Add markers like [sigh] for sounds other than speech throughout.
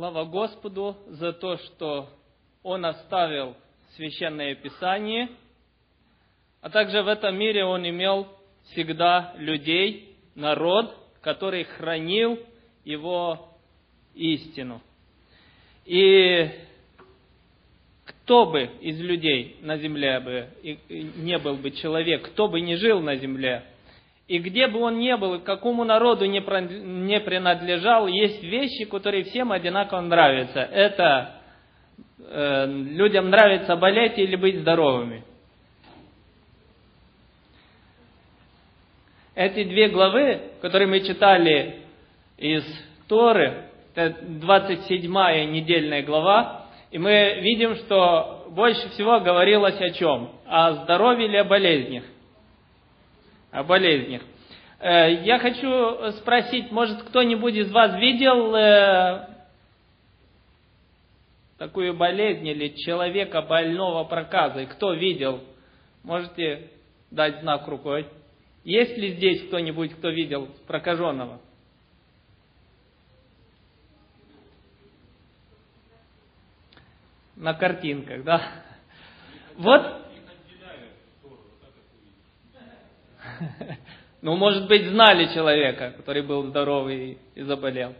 Слава Господу за то, что Он оставил Священное Писание, а также в этом мире Он имел всегда людей, народ, который хранил Его истину. И кто бы из людей на земле бы не был бы человек, кто бы не жил на земле – и где бы он ни был, какому народу не принадлежал, есть вещи, которые всем одинаково нравятся. Это э, людям нравится болеть или быть здоровыми. Эти две главы, которые мы читали из Торы, это 27-я недельная глава, и мы видим, что больше всего говорилось о чем? О здоровье или о болезнях о болезнях. Э, я хочу спросить, может кто-нибудь из вас видел э, такую болезнь или человека больного проказой? Кто видел? Можете дать знак рукой. Есть ли здесь кто-нибудь, кто видел прокаженного? На картинках, да? Вот Ну, может быть, знали человека, который был здоровый и заболел.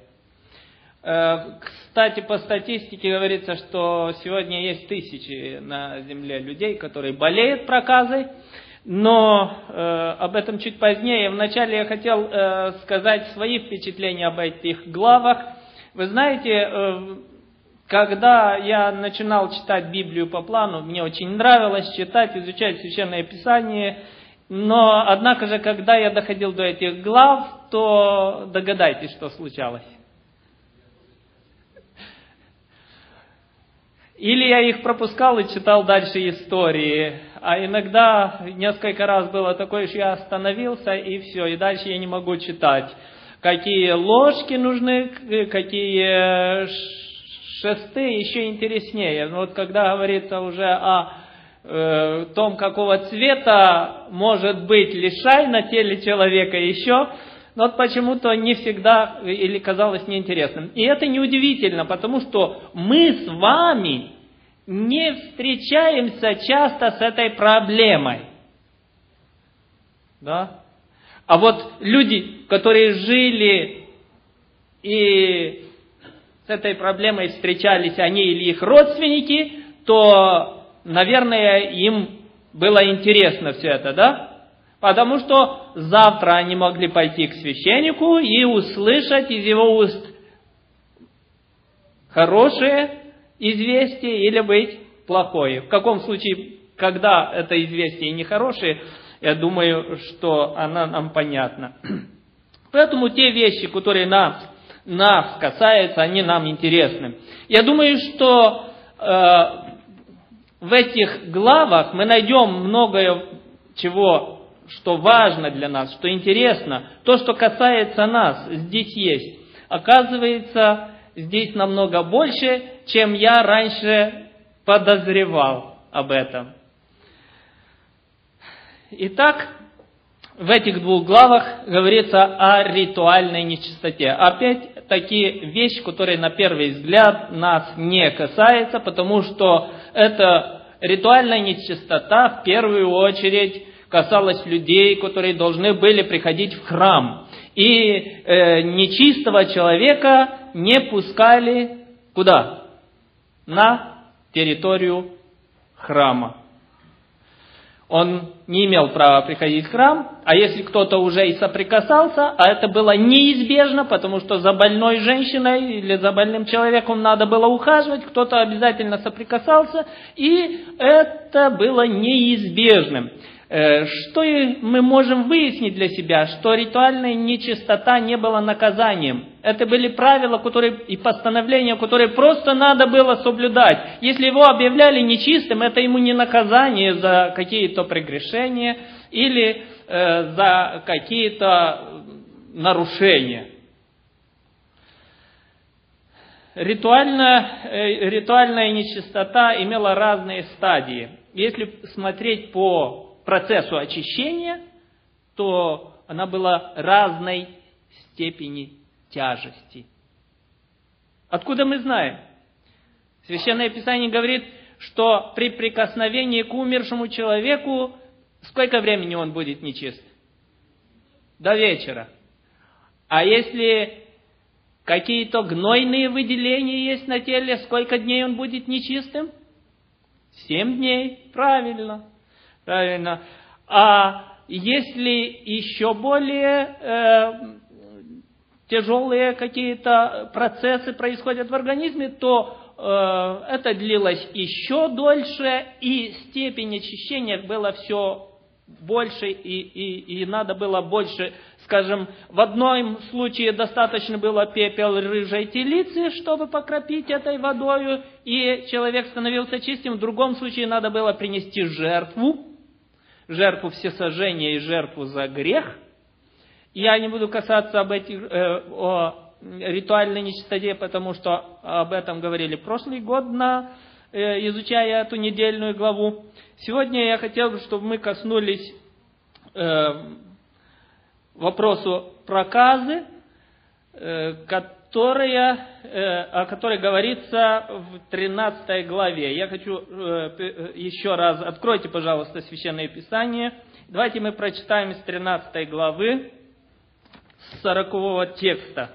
Э, кстати, по статистике говорится, что сегодня есть тысячи на Земле людей, которые болеют проказой, но э, об этом чуть позднее. Вначале я хотел э, сказать свои впечатления об этих главах. Вы знаете, э, когда я начинал читать Библию по плану, мне очень нравилось читать, изучать Священное Писание – но, однако же, когда я доходил до этих глав, то догадайтесь, что случалось. Или я их пропускал и читал дальше истории, а иногда несколько раз было такое, что я остановился и все, и дальше я не могу читать. Какие ложки нужны, какие шесты, еще интереснее. Но вот когда говорится уже о э, том, какого цвета может быть лишай на теле человека еще, но вот почему-то не всегда или казалось неинтересным. И это неудивительно, потому что мы с вами не встречаемся часто с этой проблемой. Да? А вот люди, которые жили и с этой проблемой встречались, они или их родственники, то наверное, им было интересно все это, да? Потому что завтра они могли пойти к священнику и услышать из его уст хорошее известие или быть плохое. В каком случае, когда это известие нехорошее, я думаю, что она нам понятна. [clears throat] Поэтому те вещи, которые нас, нас касаются, они нам интересны. Я думаю, что э, в этих главах мы найдем многое чего, что важно для нас, что интересно. То, что касается нас, здесь есть. Оказывается, здесь намного больше, чем я раньше подозревал об этом. Итак, в этих двух главах говорится о ритуальной нечистоте. Опять такие вещи, которые на первый взгляд нас не касаются, потому что эта ритуальная нечистота в первую очередь касалась людей, которые должны были приходить в храм. И э, нечистого человека не пускали куда? На территорию храма он не имел права приходить в храм, а если кто-то уже и соприкасался, а это было неизбежно, потому что за больной женщиной или за больным человеком надо было ухаживать, кто-то обязательно соприкасался, и это было неизбежным. Э, что мы можем выяснить для себя? Что ритуальная нечистота не была наказанием. Это были правила которые, и постановления, которые просто надо было соблюдать. Если его объявляли нечистым, это ему не наказание за какие-то прегрешения или э, за какие-то нарушения. Ритуальная, э, ритуальная нечистота имела разные стадии. Если смотреть по процессу очищения, то она была разной степени тяжести. Откуда мы знаем? Священное Писание говорит, что при прикосновении к умершему человеку сколько времени он будет нечист? До вечера. А если какие-то гнойные выделения есть на теле, сколько дней он будет нечистым? Семь дней. Правильно. Правильно. А если еще более э, тяжелые какие-то процессы происходят в организме, то э, это длилось еще дольше, и степень очищения была все больше, и, и, и надо было больше, скажем, в одном случае достаточно было пепел рыжей телицы, чтобы покропить этой водой, и человек становился чистым, в другом случае надо было принести жертву, жертву всесожжения и жертву за грех. Я не буду касаться об этих, э, о ритуальной нечистоте, потому что об этом говорили прошлый год, на, э, изучая эту недельную главу. Сегодня я хотел бы, чтобы мы коснулись э, вопросу проказы, э, которая, э, о которой говорится в 13 главе. Я хочу э, э, еще раз, откройте, пожалуйста, Священное Писание. Давайте мы прочитаем из 13 главы, с 40 текста.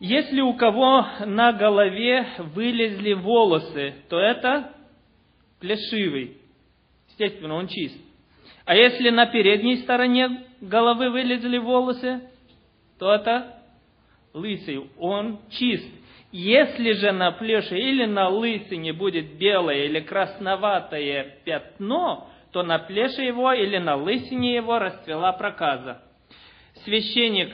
Если у кого на голове вылезли волосы, то это плешивый. Естественно, он чист. А если на передней стороне головы вылезли волосы, то это лысый, он чист. Если же на плеше или на лысине будет белое или красноватое пятно, то на плеше его или на лысине его расцвела проказа. Священник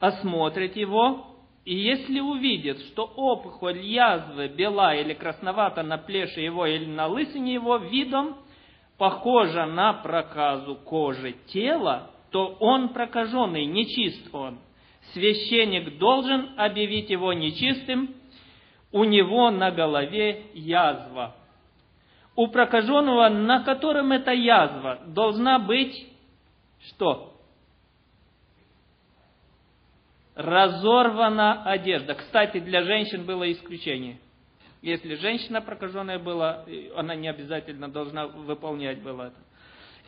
осмотрит его, и если увидит, что опухоль язвы бела или красновата на плеше его или на лысине его видом, похожа на проказу кожи тела, то он прокаженный, нечист он священник должен объявить его нечистым, у него на голове язва. У прокаженного, на котором эта язва, должна быть что? Разорвана одежда. Кстати, для женщин было исключение. Если женщина прокаженная была, она не обязательно должна выполнять было это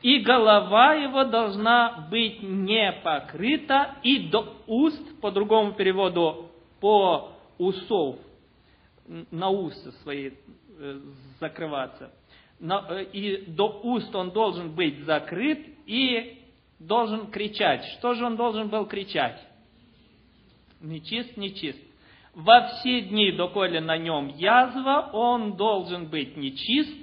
и голова его должна быть не покрыта, и до уст, по другому переводу, по усов, на усы свои э, закрываться. Э, и до уст он должен быть закрыт и должен кричать. Что же он должен был кричать? Нечист, нечист. Во все дни, доколе на нем язва, он должен быть нечист,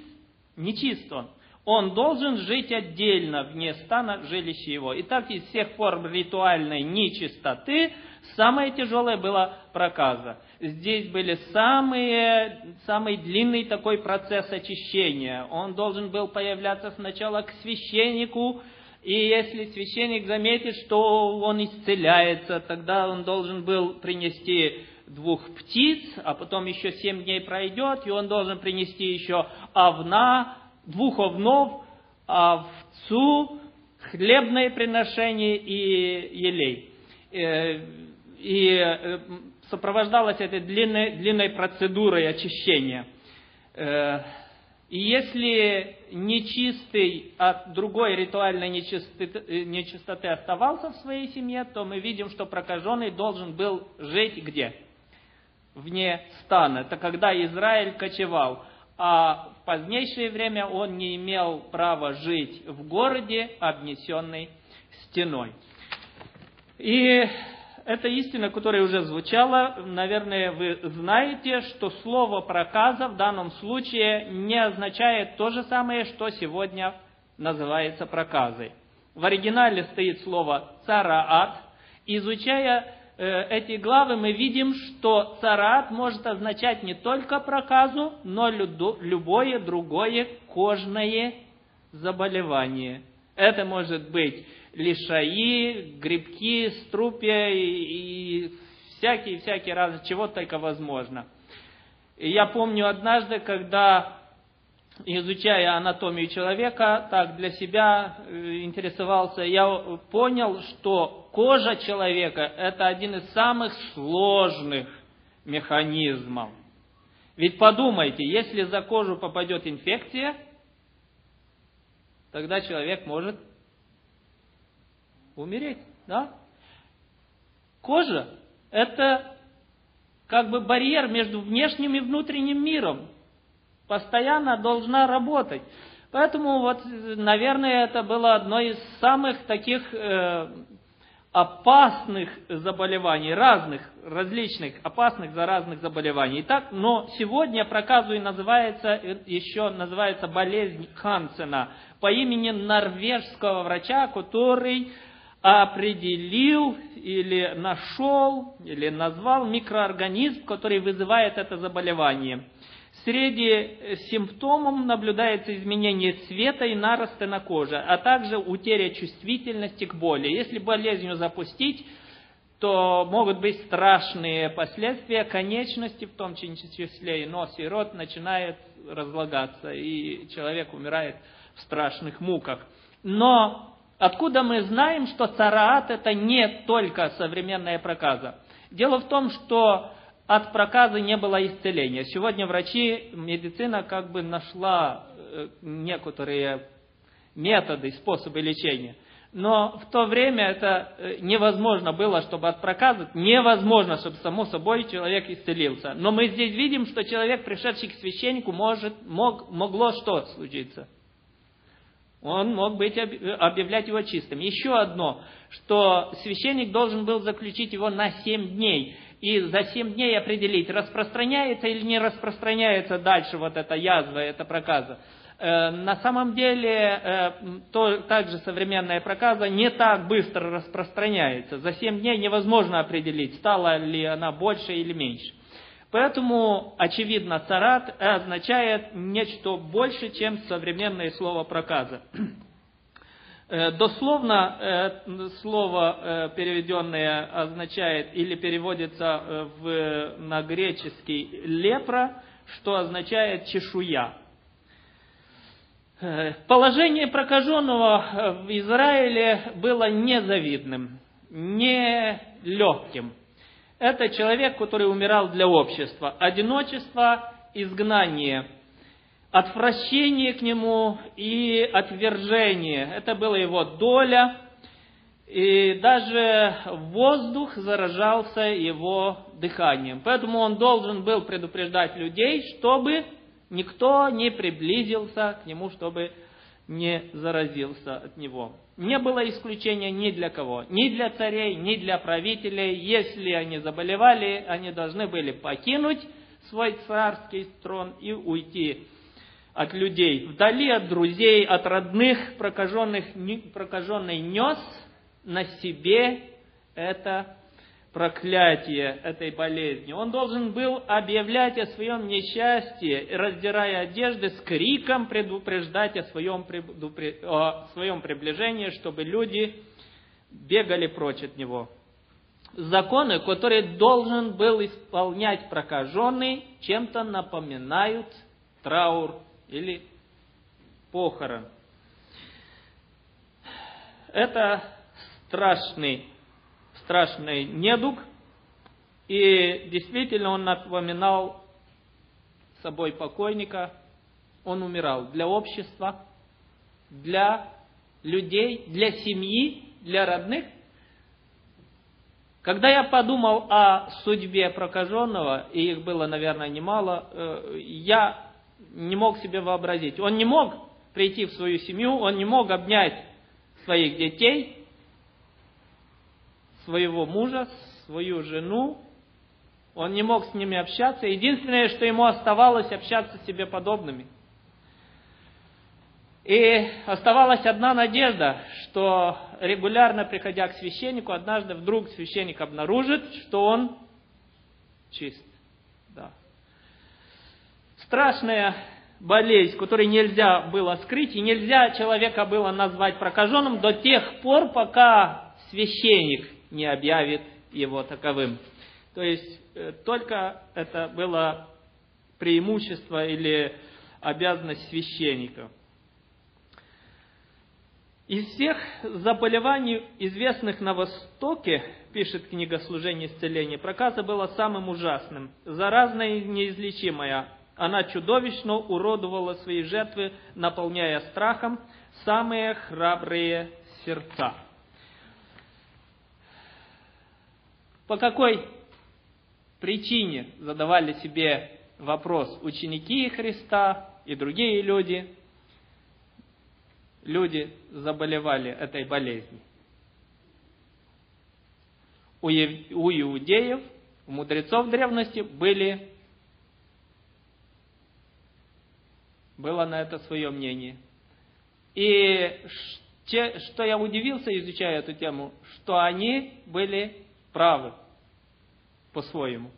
нечист он он должен жить отдельно, вне стана жилища его. Итак, из всех форм ритуальной нечистоты самое тяжелое было проказа. Здесь были самые, самый длинный такой процесс очищения. Он должен был появляться сначала к священнику, и если священник заметит, что он исцеляется, тогда он должен был принести двух птиц, а потом еще семь дней пройдет, и он должен принести еще овна, двух овнов, овцу, хлебное приношение и елей. Э, и э, сопровождалось это длинной, длинной процедурой очищения. Э, и если нечистый от другой ритуальной нечистоты, нечистоты оставался в своей семье, то мы видим, что прокаженный должен был жить где? Вне стана. Это когда Израиль кочевал а в позднейшее время он не имел права жить в городе, обнесенной стеной. И это истина, которая уже звучала. Наверное, вы знаете, что слово проказа в данном случае не означает то же самое, что сегодня называется проказой. В оригинале стоит слово цараат. Изучая Э, эти главы мы видим, что царат может означать не только проказу, но любое другое кожное заболевание. Это может быть лишаи, грибки, струпья и всякие-всякие разные, чего только возможно. И я помню однажды, когда изучая анатомию человека, так для себя э, интересовался, я понял, что кожа человека – это один из самых сложных механизмов. Ведь подумайте, если за кожу попадет инфекция, тогда человек может умереть, да? Кожа – это как бы барьер между внешним и внутренним миром. Постоянно должна работать. Поэтому вот, наверное, это было одно из самых таких э, опасных заболеваний, разных, различных, опасных заразных заболеваний. Итак, но сегодня проказу и называется, еще называется болезнь Хансена по имени норвежского врача, который определил или нашел, или назвал микроорганизм, который вызывает это заболевание. Среди симптомов наблюдается изменение цвета и наросты на коже, а также утеря чувствительности к боли. Если болезнью запустить, то могут быть страшные последствия, конечности, в том числе и нос и рот, начинают разлагаться, и человек умирает в страшных муках. Но откуда мы знаем, что цараат это не только современная проказа? Дело в том, что от проказа не было исцеления. Сегодня врачи, медицина как бы нашла э, некоторые методы, способы лечения. Но в то время это э, невозможно было, чтобы от проказа, невозможно, чтобы само собой человек исцелился. Но мы здесь видим, что человек, пришедший к священнику, может, мог, могло что случиться? Он мог быть, объявлять его чистым. Еще одно, что священник должен был заключить его на семь дней и за 7 дней определить, распространяется или не распространяется дальше вот эта язва, эта проказа. Э, на самом деле, э, то, также современная проказа не так быстро распространяется. За 7 дней невозможно определить, стала ли она больше или меньше. Поэтому, очевидно, царат означает нечто больше, чем современное слово проказа. [clears throat] Э, дословно э, слово, э, переведенное, означает или переводится в, на греческий лепра, что означает чешуя. Положение прокаженного в Израиле было незавидным, нелегким. Это человек, который умирал для общества. Одиночество, изгнание – отвращение к нему и отвержение. Это была его доля, и даже воздух заражался его дыханием. Поэтому он должен был предупреждать людей, чтобы никто не приблизился к нему, чтобы не заразился от него. Не было исключения ни для кого, ни для царей, ни для правителей. Если они заболевали, они должны были покинуть свой царский трон и уйти от людей, вдали от друзей, от родных, прокаженных, прокаженный нес на себе это проклятие этой болезни. Он должен был объявлять о своем несчастье, раздирая одежды, с криком предупреждать о своем, о своем приближении, чтобы люди бегали прочь от него. Законы, которые должен был исполнять прокаженный, чем-то напоминают траур или похорон. Это страшный, страшный недуг, и действительно он напоминал собой покойника, он умирал для общества, для людей, для семьи, для родных. Когда я подумал о судьбе прокаженного, и их было, наверное, немало, э, я не мог себе вообразить. Он не мог прийти в свою семью, он не мог обнять своих детей, своего мужа, свою жену, он не мог с ними общаться. Единственное, что ему оставалось, общаться с себе подобными. И оставалась одна надежда, что регулярно приходя к священнику, однажды вдруг священник обнаружит, что он чист страшная болезнь, которую нельзя было скрыть, и нельзя человека было назвать прокаженным до тех пор, пока священник не объявит его таковым. То есть э, только это было преимущество или обязанность священников. Из всех заболеваний, известных на Востоке, пишет книга «Служение исцеления», проказа была самым ужасным, заразная и неизлечимая. Она чудовищно уродовала свои жертвы, наполняя страхом самые храбрые сердца. По какой причине задавали себе вопрос ученики Христа и другие люди – люди заболевали этой болезнью. У, иудеев, у мудрецов древности были, было на это свое мнение. И что я удивился, изучая эту тему, что они были правы по-своему.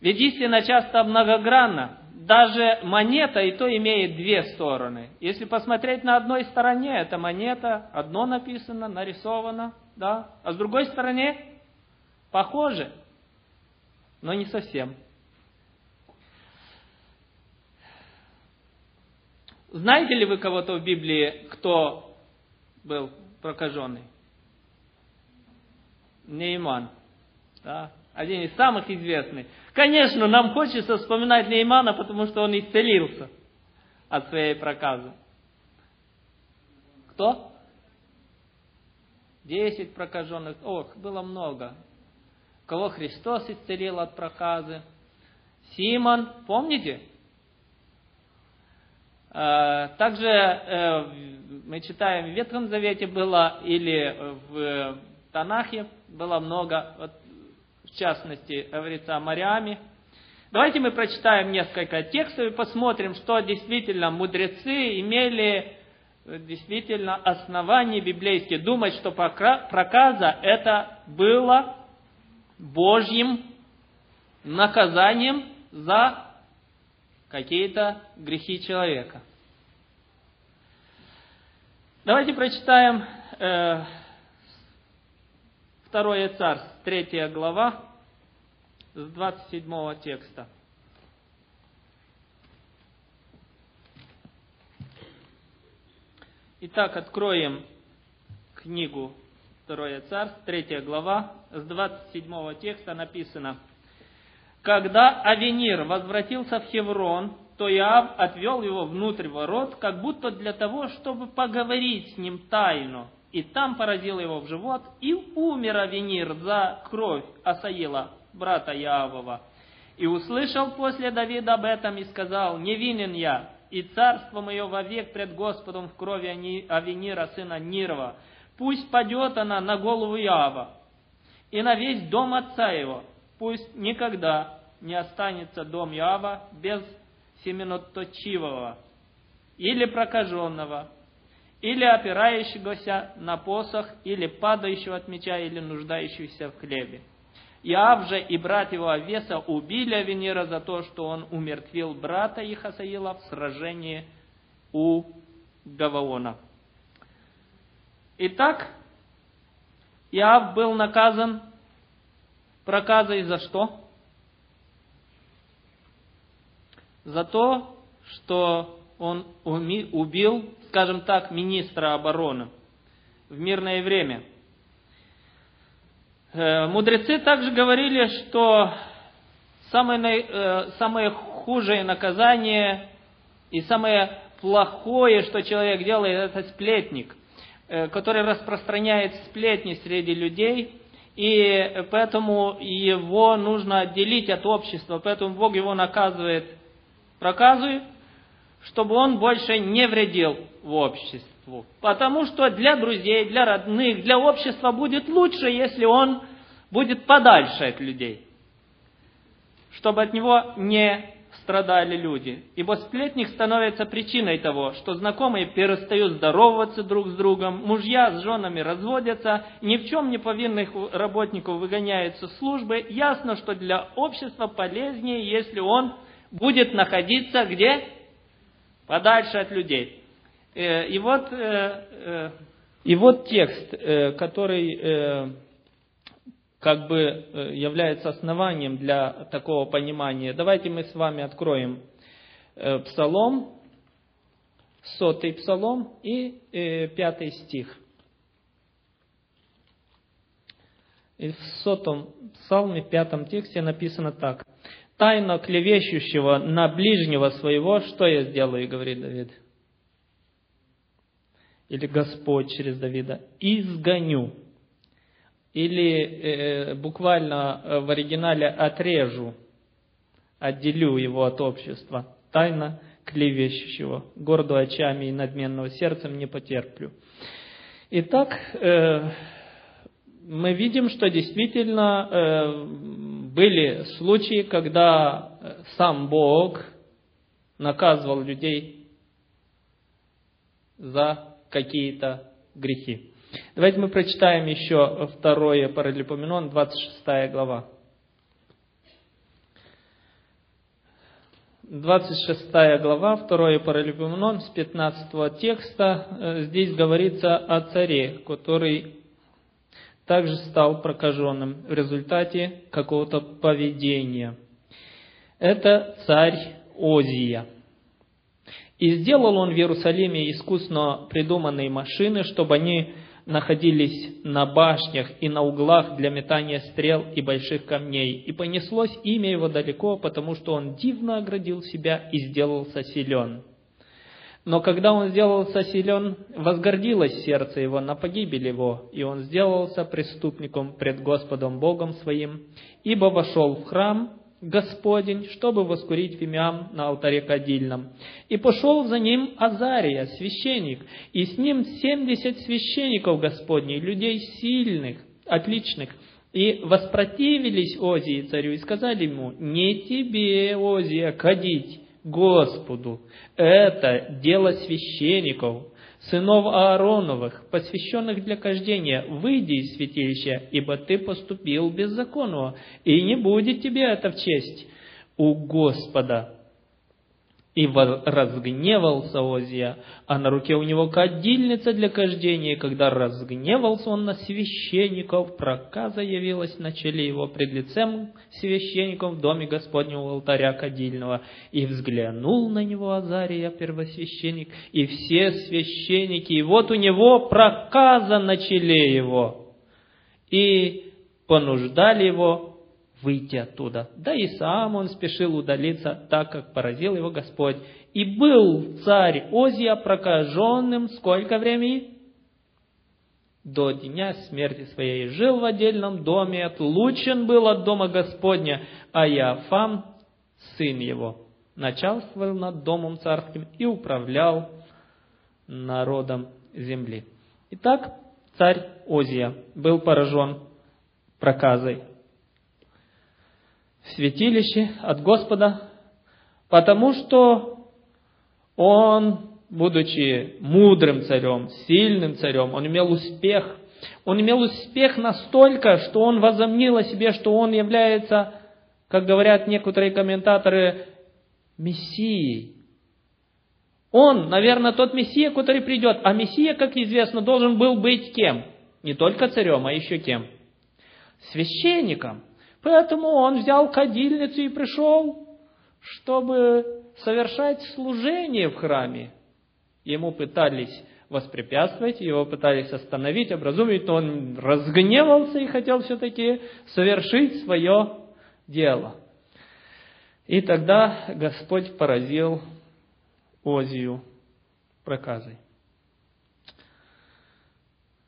Ведь истина часто многогранна даже монета и то имеет две стороны. Если посмотреть на одной стороне, это монета, одно написано, нарисовано, да, а с другой стороны похоже, но не совсем. Знаете ли вы кого-то в Библии, кто был прокаженный? Нейман. Да? один из самых известных. Конечно, нам хочется вспоминать Неймана, потому что он исцелился от своей проказы. Кто? Десять прокаженных. Ох, было много. Кого Христос исцелил от проказы? Симон, помните? Э, также э, мы читаем в Ветхом Завете было, или в Танахе было много. Вот в частности, говорится о Мариаме. Давайте мы прочитаем несколько текстов и посмотрим, что действительно мудрецы имели э, действительно основания библейские думать, что проказа это было Божьим наказанием за какие-то грехи человека. Давайте прочитаем э, Второе царство, третья глава, с 27 текста. Итак, откроем книгу Второе царство, третья глава, с 27 текста написано. Когда Авенир возвратился в Хеврон, то Иав отвел его внутрь ворот, как будто для того, чтобы поговорить с ним тайно – и там поразил его в живот, и умер Авенир за кровь Асаила, брата Яавова. И услышал после Давида об этом и сказал, «Невинен я, и царство мое вовек пред Господом в крови Авенира, сына Нирова. Пусть падет она на голову Яава и на весь дом отца его. Пусть никогда не останется дом Яава без семеноточивого или прокаженного, или опирающегося на посох, или падающего от меча, или нуждающегося в хлебе. Иав же и брат его Авеса убили Авенира за то, что он умертвил брата Ихасаила в сражении у Гаваона. Итак, Иав был наказан проказой за что? За то, что он убил, скажем так, министра обороны в мирное время. Э, мудрецы также говорили, что самое, э, самое худшее наказание и самое плохое, что человек делает, это сплетник, э, который распространяет сплетни среди людей, и поэтому его нужно отделить от общества, поэтому Бог его наказывает проказывает, чтобы он больше не вредил в обществу. Потому что для друзей, для родных, для общества будет лучше, если он будет подальше от людей. Чтобы от него не страдали люди. Ибо сплетник становится причиной того, что знакомые перестают здороваться друг с другом, мужья с женами разводятся, ни в чем не повинных работников выгоняются с службы. Ясно, что для общества полезнее, если он будет находиться где? подальше от людей. Э, и вот, э, э, и вот текст, который как бы является основанием для такого понимания. Давайте мы с вами откроем псалом, сотый псалом и пятый стих. И в сотом псалме, пятом тексте написано так. «Тайно клевещущего на ближнего своего, что я сделаю, говорит Давид?» Или Господь через Давида. «Изгоню». Или э, буквально э, в оригинале «отрежу», «отделю его от общества». Тайно клевещущего, гордо очами и надменного сердцем не потерплю. Итак, э, мы видим, что действительно э, были случаи, когда сам Бог наказывал людей за какие-то грехи. Давайте мы прочитаем еще второе Паралипоменон, 26 глава. 26 глава, 2 Паралипоменон, с 15 текста, э, здесь говорится о царе, который также стал прокаженным в результате какого-то поведения. Это царь Озия. И сделал он в Иерусалиме искусно придуманные машины, чтобы они находились на башнях и на углах для метания стрел и больших камней. И понеслось имя его далеко, потому что он дивно оградил себя и сделался силен. Но когда он сделался силен, возгордилось сердце его на погибель его, и он сделался преступником пред Господом Богом своим, ибо вошел в храм Господень, чтобы воскурить фимиам на алтаре кадильном. И пошел за ним Азария, священник, и с ним семьдесят священников Господней, людей сильных, отличных, и воспротивились Озии царю и сказали ему, не тебе, Озия, кадить Господу, это дело священников, сынов Аароновых, посвященных для кождения, выйди из святилища, ибо ты поступил беззаконно, и не будет тебе это в честь у Господа. И разгневался Озия, а на руке у него кадильница для кождения. когда разгневался он на священников, проказа явилась на челе его пред лицем священников в доме Господнего алтаря кадильного. И взглянул на него Азария, первосвященник, и все священники, и вот у него проказа на челе его. И понуждали его выйти оттуда. Да и сам он спешил удалиться, так как поразил его Господь. И был царь Озия прокаженным сколько времени? До дня смерти своей. Жил в отдельном доме, отлучен был от дома Господня, а Иофам, сын его, начальствовал над домом царским и управлял народом земли. Итак, царь Озия был поражен проказой святилище от Господа, потому что он, будучи мудрым царем, сильным царем, он имел успех. Он имел успех настолько, что он возомнил о себе, что он является, как говорят некоторые комментаторы, мессией. Он, наверное, тот мессия, который придет. А мессия, как известно, должен был быть кем? Не только царем, а еще кем? Священником. Поэтому он взял кадильницу и пришел, чтобы совершать служение в храме. Ему пытались воспрепятствовать, его пытались остановить, образумить, но он разгневался и хотел все-таки совершить свое дело. И тогда Господь поразил Озию проказой.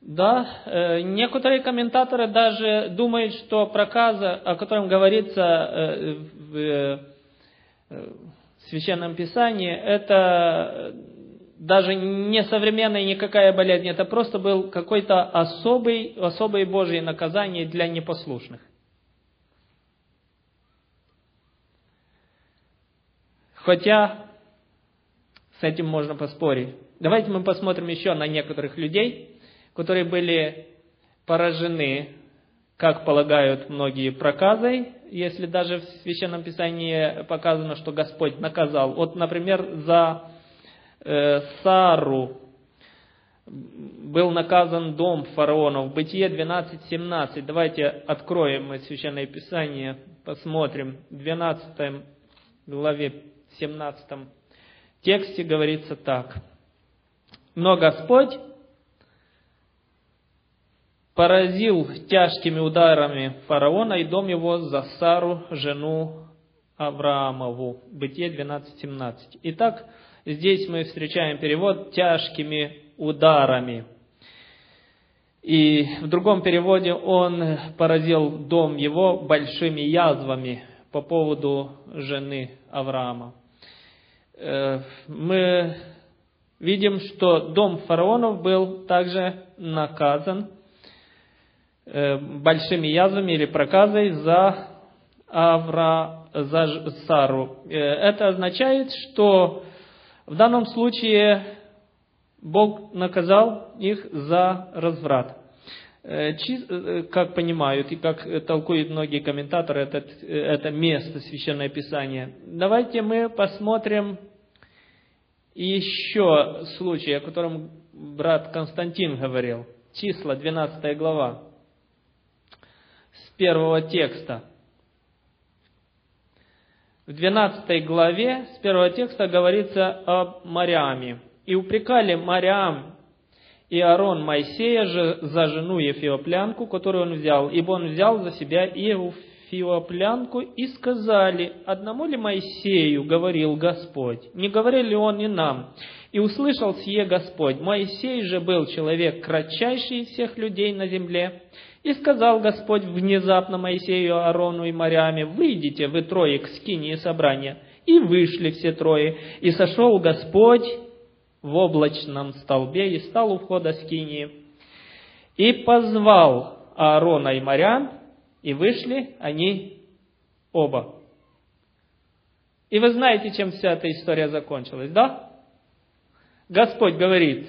Да, э, некоторые комментаторы даже думают, что проказа, о котором говорится э, в э, Священном Писании, это даже не современная никакая болезнь, это просто был какой-то особый, особое Божье наказание для непослушных. Хотя с этим можно поспорить. Давайте мы посмотрим еще на некоторых людей, которые были поражены, как полагают многие, проказой, если даже в Священном Писании показано, что Господь наказал. Вот, например, за э, Сару был наказан дом фараонов. Бытие 12.17. Давайте откроем мы Священное Писание, посмотрим. В 12 главе, 17 тексте говорится так. Но Господь поразил тяжкими ударами фараона и дом его за Сару, жену Авраамову. Бытие 12.17. Итак, здесь мы встречаем перевод тяжкими ударами. И в другом переводе он поразил дом его большими язвами по поводу жены Авраама. Э, мы видим, что дом фараонов был также наказан большими язвами или проказой за Авра, за Сару. Э, это означает, что в данном случае Бог наказал их за разврат. Э, э, как понимают и как толкуют многие комментаторы это, это место Священное Писание. Давайте мы посмотрим еще случай, о котором брат Константин говорил. Числа, 12 глава, первого текста. В 12 главе с первого текста говорится об Мариаме. И упрекали Мариам и Аарон Моисея же за жену Ефиоплянку, которую он взял, ибо он взял за себя Ефиоплянку, и сказали, одному ли Моисею говорил Господь, не говорил ли он и нам? И услышал сие Господь, Моисей же был человек кратчайший из всех людей на земле, и сказал Господь внезапно Моисею, Аарону и Мариаме, «Выйдите вы трое к скинии собрания». И вышли все трое. И сошел Господь в облачном столбе и стал у входа скинии. И позвал Аарона и Мариам, и вышли они оба. И вы знаете, чем вся эта история закончилась, да? Господь говорит,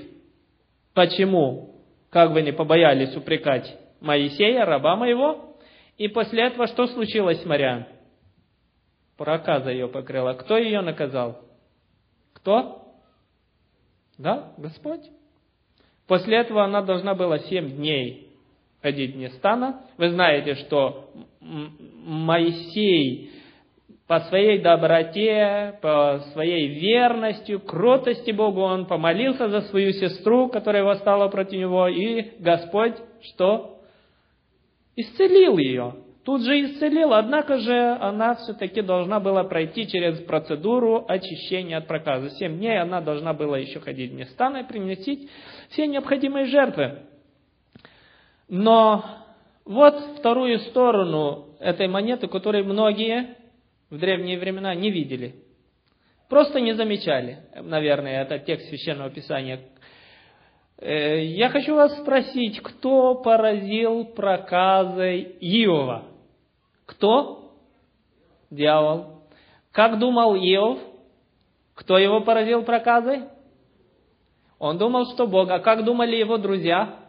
почему, как вы не побоялись упрекать Моисея, раба моего, и после этого что случилось с Мариам? Проказа ее покрыла. Кто ее наказал? Кто? Да, Господь. После этого она должна была семь дней ходить вне стана. Вы знаете, что Моисей по своей доброте, по своей верности, кротости Богу, он помолился за свою сестру, которая восстала против него, и Господь что? Исцелил ее тут же исцелил, однако же она все-таки должна была пройти через процедуру очищения от проказа. Семь дней она должна была еще ходить в Местана и приносить все необходимые жертвы. Но вот вторую сторону этой монеты, которую многие в древние времена не видели. Просто не замечали, наверное, это текст Священного Писания. Э, я хочу вас спросить, кто поразил проказой Иова? Кто? Дьявол. Как думал Иов? Кто его поразил проказой? Он думал, что Бог. А как думали его друзья?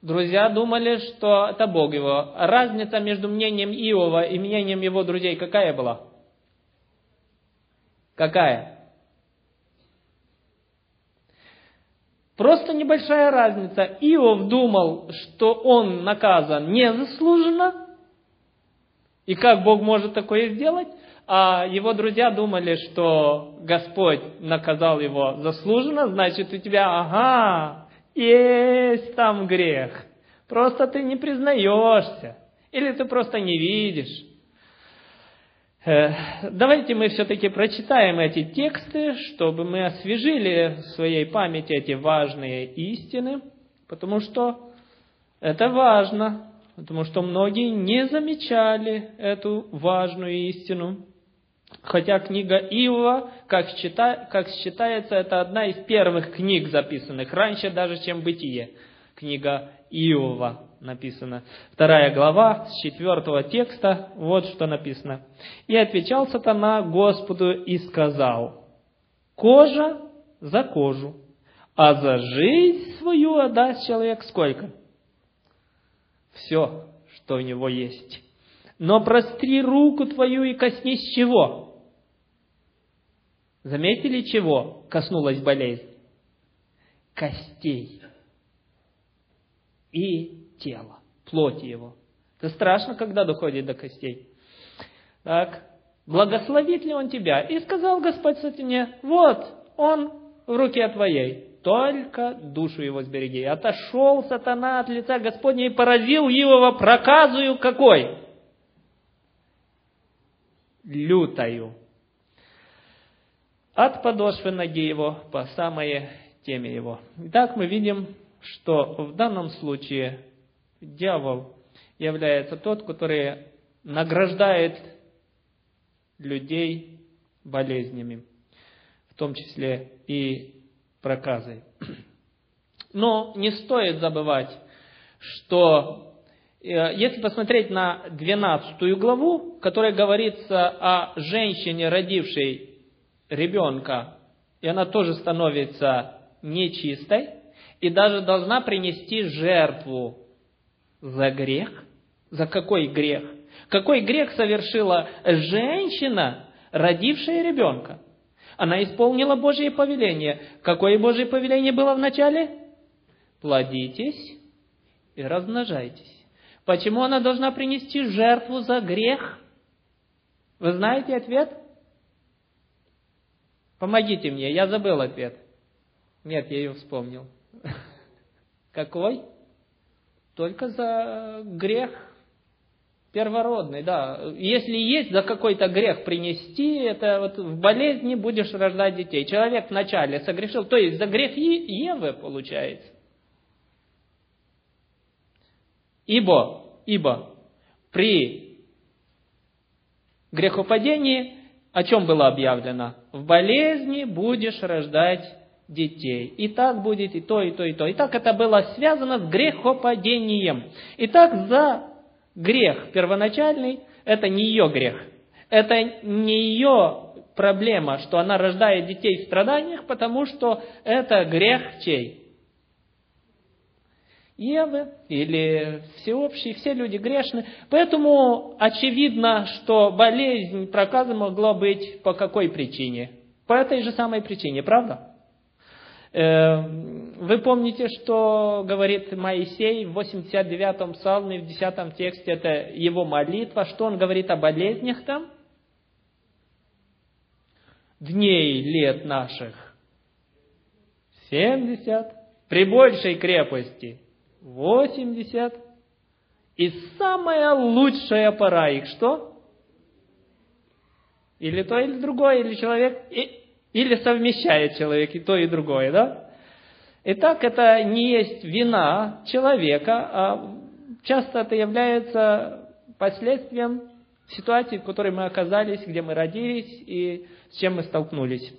Друзья думали, что это Бог его. Разница между мнением Иова и мнением его друзей какая была? Какая? Просто небольшая разница. Иов думал, что он наказан незаслуженно, и как Бог может такое сделать, а его друзья думали, что Господь наказал его заслуженно, значит у тебя, ага, есть там грех. Просто ты не признаешься. Или ты просто не видишь. Э, давайте мы все-таки прочитаем эти тексты, чтобы мы освежили в своей памяти эти важные истины, потому что это важно, потому что многие не замечали эту важную истину. Хотя книга Иова, как, счита, как считается, это одна из первых книг записанных, раньше даже, чем «Бытие». Книга Иова написано. Вторая глава, с четвертого текста, вот что написано. «И отвечал сатана Господу и сказал, кожа за кожу, а за жизнь свою отдаст человек сколько? Все, что у него есть. Но простри руку твою и коснись чего? Заметили, чего коснулась болезнь? Костей и тела, плоти его. Это страшно, когда доходит до костей. Так, благословит ли он тебя? И сказал Господь сатане, вот, он в руке твоей, только душу его сбереги. Отошел сатана от лица Господня и поразил его проказую какой? Лютою. От подошвы ноги его по самое теме его. Итак, мы видим, что в данном случае дьявол является тот, который награждает людей болезнями, в том числе и проказой. Но не стоит забывать, что э, если посмотреть на 12 главу, в которой говорится о женщине, родившей ребенка, и она тоже становится нечистой, и даже должна принести жертву за грех. За какой грех? Какой грех совершила женщина, родившая ребенка? Она исполнила Божье повеление. Какое Божье повеление было в начале? Плодитесь и размножайтесь. Почему она должна принести жертву за грех? Вы знаете ответ? Помогите мне, я забыл ответ. Нет, я ее вспомнил. [laughs] Какой? Только за грех первородный, да. Если есть за какой-то грех принести, это вот в болезни будешь рождать детей. Человек вначале согрешил, то есть за грех Евы получается. Ибо, ибо при грехопадении о чем было объявлено? В болезни будешь рождать детей. И так будет и то, и то, и то. И так это было связано с грехопадением. Итак, за грех первоначальный, это не ее грех. Это не ее проблема, что она рождает детей в страданиях, потому что это грех чей? Евы или всеобщий, все люди грешны. Поэтому очевидно, что болезнь проказа могла быть по какой причине? По этой же самой причине, правда? Э, вы помните, что говорит Моисей в 89-м псалме, в 10 тексте, это его молитва, что он говорит о болезнях там? Дней лет наших. 70, при большей крепости 80, и самая лучшая пора их что? Или то, или другое, или человек, или совмещает человек и то, и другое, да? Итак, это не есть вина человека, а часто это является последствием ситуации, в которой мы оказались, где мы родились и с чем мы столкнулись.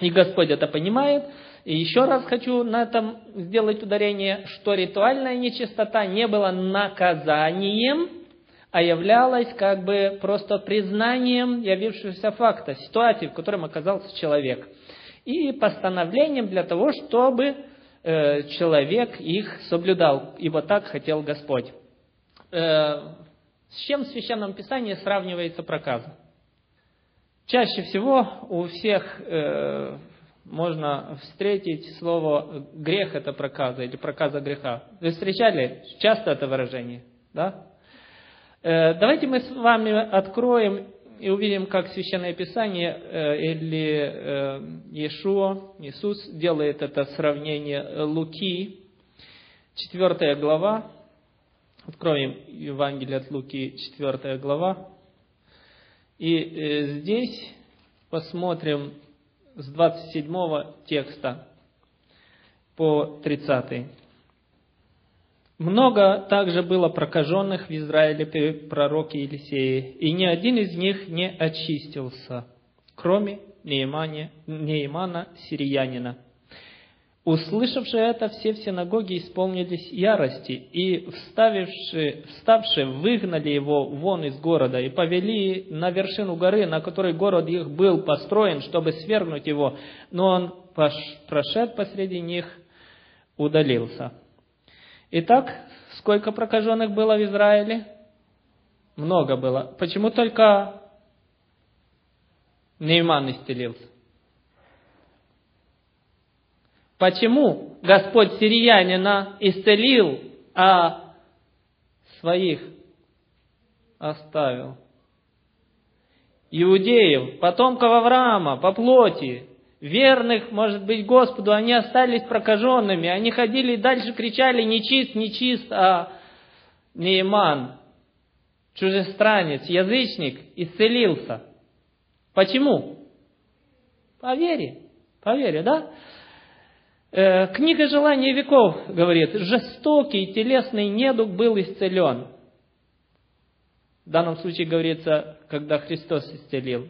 И Господь это понимает. И еще раз хочу на этом сделать ударение, что ритуальная нечистота не была наказанием, а являлась как бы просто признанием явившегося факта, ситуации, в котором оказался человек. И постановлением для того, чтобы э, человек их соблюдал, ибо так хотел Господь. Э, с чем в Священном Писании сравнивается проказа? Чаще всего у всех э, можно встретить слово грех это проказа или проказа греха. Вы встречали часто это выражение? Да? Э, давайте мы с вами откроем и увидим, как Священное Писание э, или э, Иешуа, Иисус делает это сравнение Луки, 4 глава. Откроем Евангелие от Луки, 4 глава. И здесь посмотрим с 27 текста по 30. Много также было прокаженных в Израиле при пророке Елисее, и ни один из них не очистился, кроме Неимана, Неимана сириянина. Услышавши это, все в синагоге исполнились ярости, и, вставивши, вставши, выгнали его вон из города, и повели на вершину горы, на которой город их был построен, чтобы свергнуть его. Но он, прошед посреди них, удалился. Итак, сколько прокаженных было в Израиле? Много было. Почему только Нейман исцелился? Почему Господь сириянина исцелил, а своих оставил? иудеев, потомков Авраама по плоти, верных, может быть, Господу, они остались прокаженными, они ходили и дальше кричали «нечист, нечист», а Нейман, чужестранец, язычник, исцелился. Почему? По вере. По вере, да? Э, книга «Желания веков» говорит, жестокий телесный недуг был исцелен. В данном случае говорится, когда Христос исцелил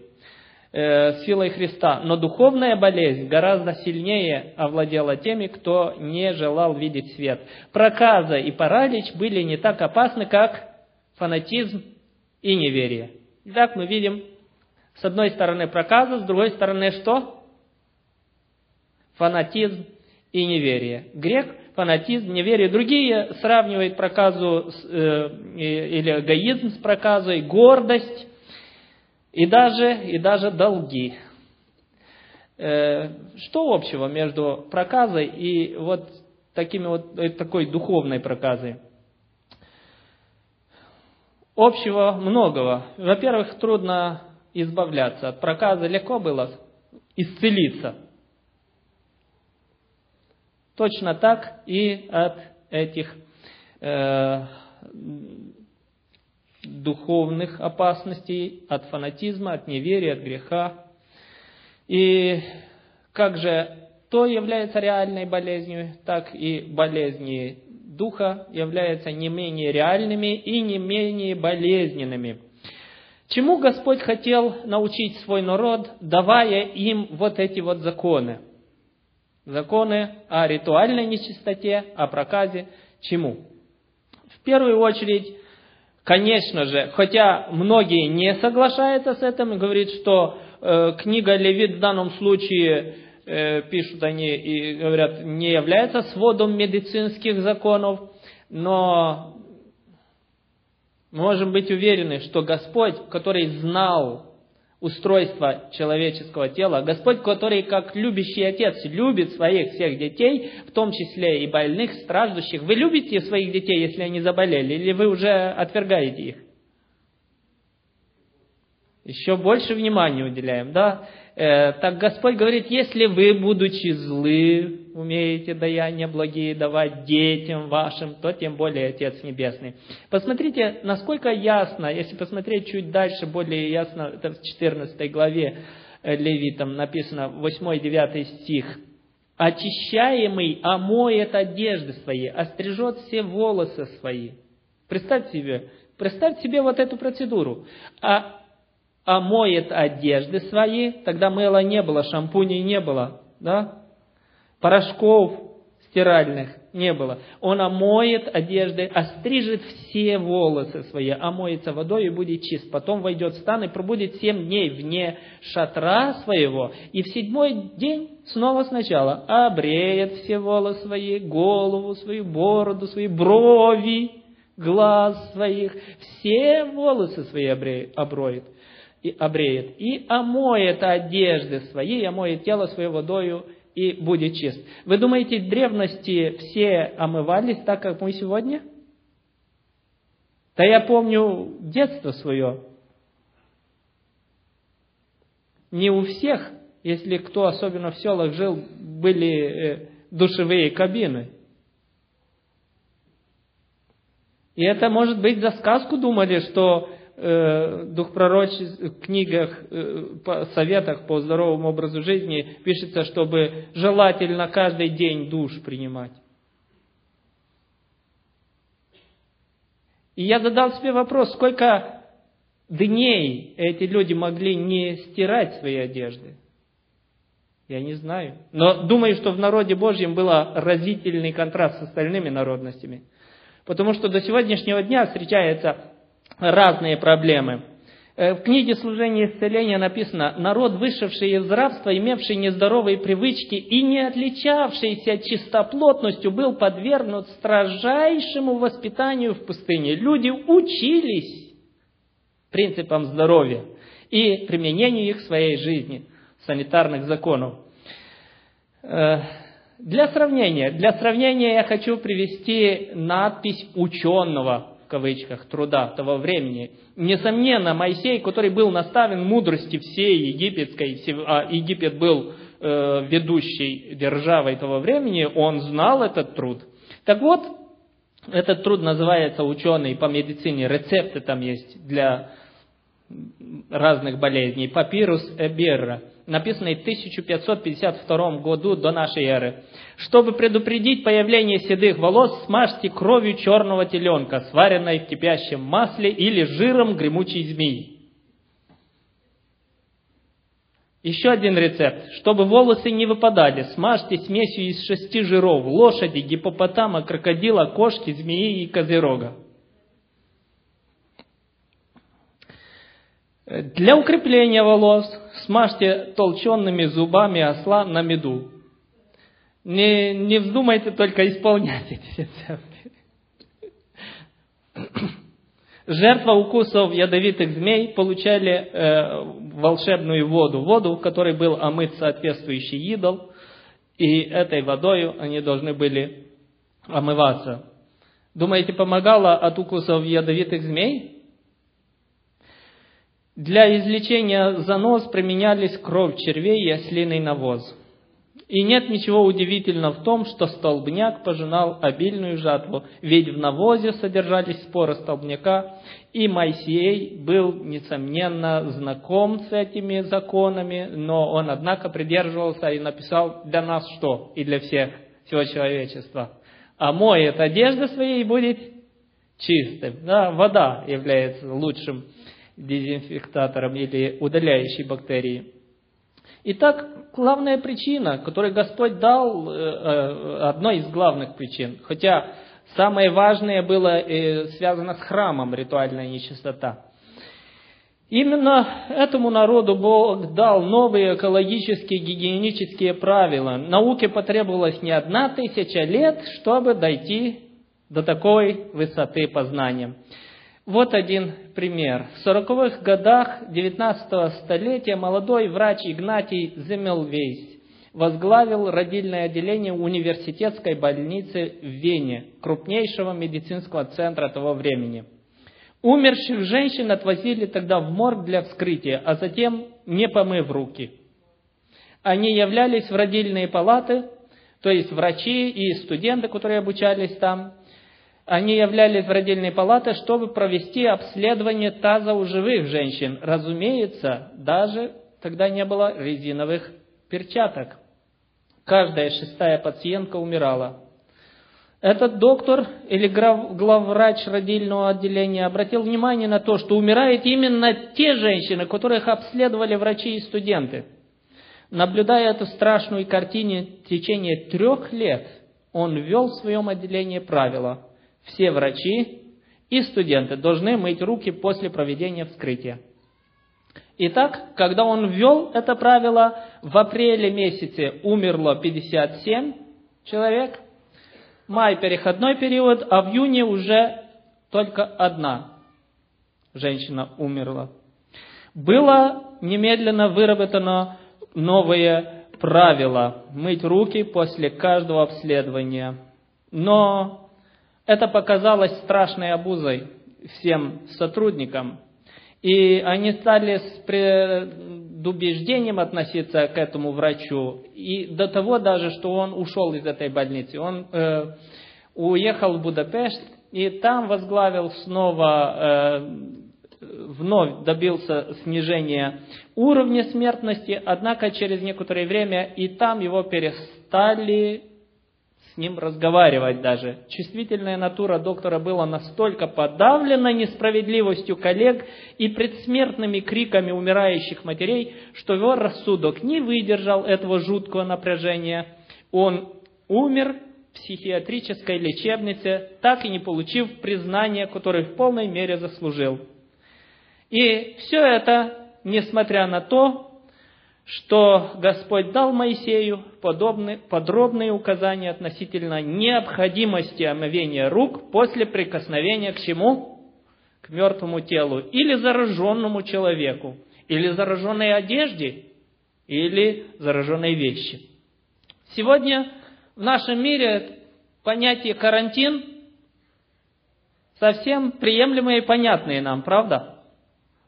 э, силой Христа. Но духовная болезнь гораздо сильнее овладела теми, кто не желал видеть свет. Проказа и паралич были не так опасны, как фанатизм и неверие. Итак, мы видим, с одной стороны проказа, с другой стороны что? Фанатизм и неверие. Грех, фанатизм, неверие. Другие сравнивают проказу с, э, или эгоизм с проказой, гордость и даже, и даже долги. Э, что общего между проказой и вот такими вот, э, такой духовной проказой? Общего многого. Во-первых, трудно избавляться от проказа, легко было исцелиться – Точно так и от этих э, духовных опасностей, от фанатизма, от неверия, от греха. И как же то является реальной болезнью, так и болезни духа являются не менее реальными и не менее болезненными. Чему Господь хотел научить свой народ, давая им вот эти вот законы? Законы о ритуальной нечистоте, о проказе. Чему? В первую очередь, конечно же, хотя многие не соглашаются с этим и говорят, что э, книга Левит в данном случае, э, пишут они и говорят, не является сводом медицинских законов, но можем быть уверены, что Господь, который знал устройства человеческого тела. Господь, который как любящий отец любит своих всех детей, в том числе и больных, страждущих. Вы любите своих детей, если они заболели, или вы уже отвергаете их? Еще больше внимания уделяем, да? Э, так Господь говорит, если вы, будучи злы, умеете даяния благие давать детям вашим, то тем более Отец Небесный. Посмотрите, насколько ясно, если посмотреть чуть дальше, более ясно, это в 14 главе э, Левитам написано, 8-9 стих. «Очищаемый омоет одежды свои, острижет все волосы свои». Представьте себе, представьте себе вот эту процедуру. А омоет одежды свои, тогда мыла не было, шампуней не было, да? Порошков стиральных не было. Он омоет одежды, острижет все волосы свои, омоется водой и будет чист. Потом войдет в стан и пробудет семь дней вне шатра своего. И в седьмой день снова сначала обреет все волосы свои, голову свою, бороду свои, брови, глаз своих, все волосы свои оброет и обреет, и омоет одежды свои, и омоет тело свое водою, и будет чист. Вы думаете, в древности все омывались так, как мы сегодня? Да я помню детство свое. Не у всех, если кто особенно в селах жил, были э, душевые кабины. И это, может быть, за сказку думали, что э, дух пророчеств, книгах, э, советах по здоровому образу жизни пишется, чтобы желательно каждый день душ принимать. И я задал себе вопрос, сколько дней эти люди могли не стирать свои одежды. Я не знаю. Но думаю, что в народе Божьем был разительный контраст с остальными народностями. Потому что до сегодняшнего дня встречается разные проблемы. Э, в книге «Служение исцеления» написано, народ, вышедший из рабства, имевший нездоровые привычки и не отличавшийся чистоплотностью, был подвергнут строжайшему воспитанию в пустыне. Люди учились принципам здоровья и применению их в своей жизни, санитарных законов. Э, для сравнения, для сравнения я хочу привести надпись ученого в кавычках, труда того времени. Несомненно, Моисей, который был наставлен мудрости всей египетской, а Египет был э, ведущей державой того времени, он знал этот труд. Так вот, этот труд называется ученый по медицине, рецепты там есть для разных болезней. Папирус Эберра, написанный в 1552 году до нашей эры. Чтобы предупредить появление седых волос, смажьте кровью черного теленка, сваренной в кипящем масле или жиром гремучей змеи. Еще один рецепт. Чтобы волосы не выпадали, смажьте смесью из шести жиров лошади, гипопотама, крокодила, кошки, змеи и козерога. Для укрепления волос смажьте толченными зубами осла на меду. Не, не вздумайте только исполнять эти рецепты. Жертва укусов ядовитых змей получали э, волшебную воду, воду, в которой был омыт соответствующий идол, и этой водой они должны были омываться. Думаете, помогало от укусов ядовитых змей? Для излечения занос применялись кровь червей и ослиный навоз. И нет ничего удивительного в том, что столбняк пожинал обильную жатву, ведь в навозе содержались споры столбняка, и Моисей был, несомненно, знаком с этими законами, но он, однако, придерживался и написал для нас что? И для всех, всего человечества. А моет одежда своей будет чистым. Да, вода является лучшим дезинфектатором или удаляющей бактерии. Итак, главная причина, которую Господь дал, э, э, одной из главных причин, хотя самое важное было э, связано с храмом, ритуальная нечистота. Именно этому народу Бог дал новые экологические, гигиенические правила. Науке потребовалось не одна тысяча лет, чтобы дойти до такой высоты познания. Вот один пример. В сороковых годах 19 столетия молодой врач Игнатий Земелвейс возглавил родильное отделение университетской больницы в Вене, крупнейшего медицинского центра того времени. Умерших женщин отвозили тогда в морг для вскрытия, а затем не помыв руки. Они являлись в родильные палаты, то есть врачи и студенты, которые обучались там, они являлись в родильной палате, чтобы провести обследование таза у живых женщин. Разумеется, даже тогда не было резиновых перчаток. Каждая шестая пациентка умирала. Этот доктор или главврач родильного отделения обратил внимание на то, что умирают именно те женщины, которых обследовали врачи и студенты. Наблюдая эту страшную картину в течение трех лет, он ввел в своем отделении правила – все врачи и студенты должны мыть руки после проведения вскрытия. Итак, когда он ввел это правило, в апреле месяце умерло 57 человек, май переходной период, а в июне уже только одна женщина умерла. Было немедленно выработано новое правило – мыть руки после каждого обследования. Но это показалось страшной обузой всем сотрудникам. И они стали с предубеждением относиться к этому врачу. И до того даже, что он ушел из этой больницы. Он э, уехал в Будапешт и там возглавил снова, э, вновь добился снижения уровня смертности, однако через некоторое время и там его перестали с ним разговаривать даже. Чувствительная натура доктора была настолько подавлена несправедливостью коллег и предсмертными криками умирающих матерей, что его рассудок не выдержал этого жуткого напряжения. Он умер в психиатрической лечебнице, так и не получив признания, которое в полной мере заслужил. И все это, несмотря на то, что Господь дал Моисею подробные указания относительно необходимости омовения рук после прикосновения к чему? К мертвому телу или зараженному человеку, или зараженной одежде, или зараженной вещи. Сегодня в нашем мире понятие карантин совсем приемлемые и понятные нам, правда?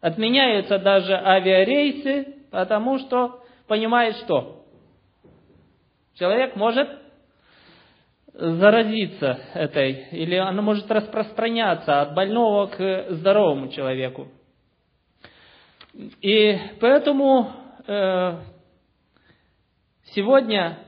Отменяются даже авиарейсы, потому что понимает что? Человек может заразиться этой, или она может распространяться от больного к здоровому человеку. И поэтому э, сегодня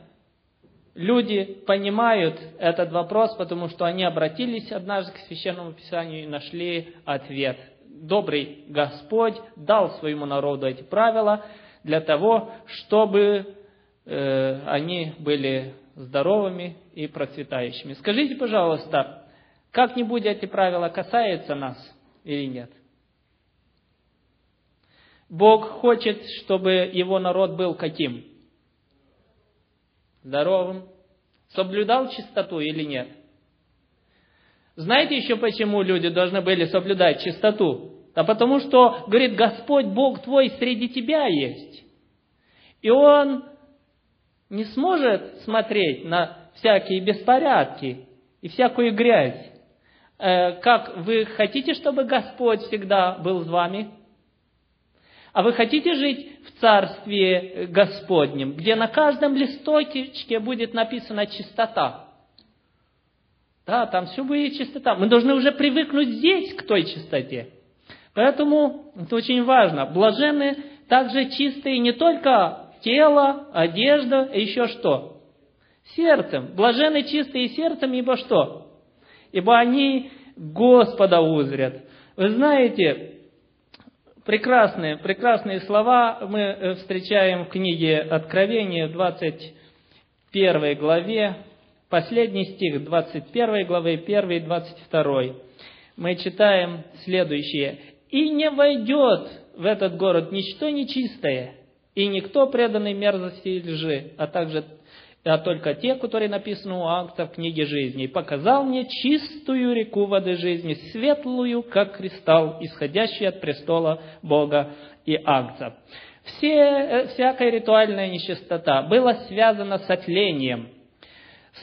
люди понимают этот вопрос, потому что они обратились однажды к Священному Писанию и нашли ответ. Добрый Господь дал своему народу эти правила для того, чтобы э, они были здоровыми и процветающими. Скажите, пожалуйста, как-нибудь эти правила касаются нас или нет? Бог хочет, чтобы его народ был каким? Здоровым. Соблюдал чистоту или нет? Знаете еще, почему люди должны были соблюдать чистоту? А потому что, говорит, Господь Бог твой среди тебя есть. И Он не сможет смотреть на всякие беспорядки и всякую грязь. Э, как вы хотите, чтобы Господь всегда был с вами? А вы хотите жить в Царстве Господнем, где на каждом листочке будет написана чистота? Да, там все будет чистота. Мы должны уже привыкнуть здесь к той чистоте. Поэтому это очень важно. Блажены также чистые не только тело, одежда, и еще что? Сердцем. Блажены чистые сердцем, ибо что? Ибо они Господа узрят. Вы знаете, прекрасные, прекрасные слова мы э, встречаем в книге Откровения в 21 главе, последний стих 21 главы, 1 и 22. Мы читаем следующее. «И не войдет в этот город ничто нечистое, и никто преданный мерзости и лжи, а также а только те, которые написаны у акта в книге жизни. И показал мне чистую реку воды жизни, светлую, как кристалл, исходящий от престола Бога и акта. Все, э, всякая ритуальная нечистота была связана с отлением,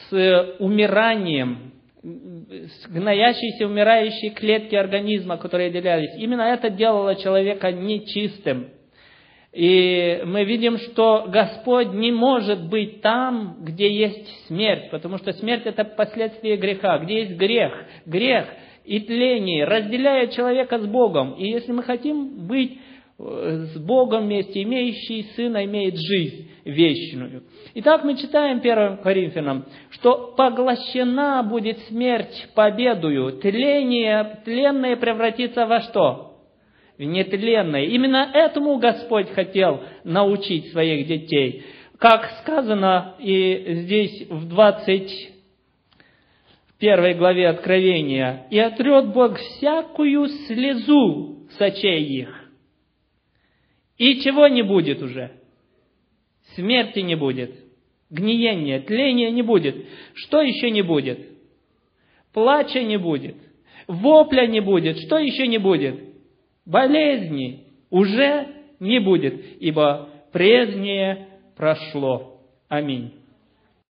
с умиранием, с гноящейся, умирающей клетки организма, которые делялись. Именно это делало человека нечистым. И мы видим, что Господь не может быть там, где есть смерть, потому что смерть это последствие греха. Где есть грех, грех и тление разделяет человека с Богом. И если мы хотим быть с Богом вместе, имеющий Сына имеет жизнь вечную. Итак, мы читаем 1 Коринфянам, что поглощена будет смерть победою, тление, тленное превратится во что? в нетленное. Именно этому Господь хотел научить своих детей. Как сказано и здесь в 21 главе Откровения, «И отрет Бог всякую слезу с их». И чего не будет уже? Смерти не будет, гниения, тления не будет. Что еще не будет? Плача не будет, вопля не будет. Что еще не будет? болезни уже не будет, ибо прежнее прошло. Аминь.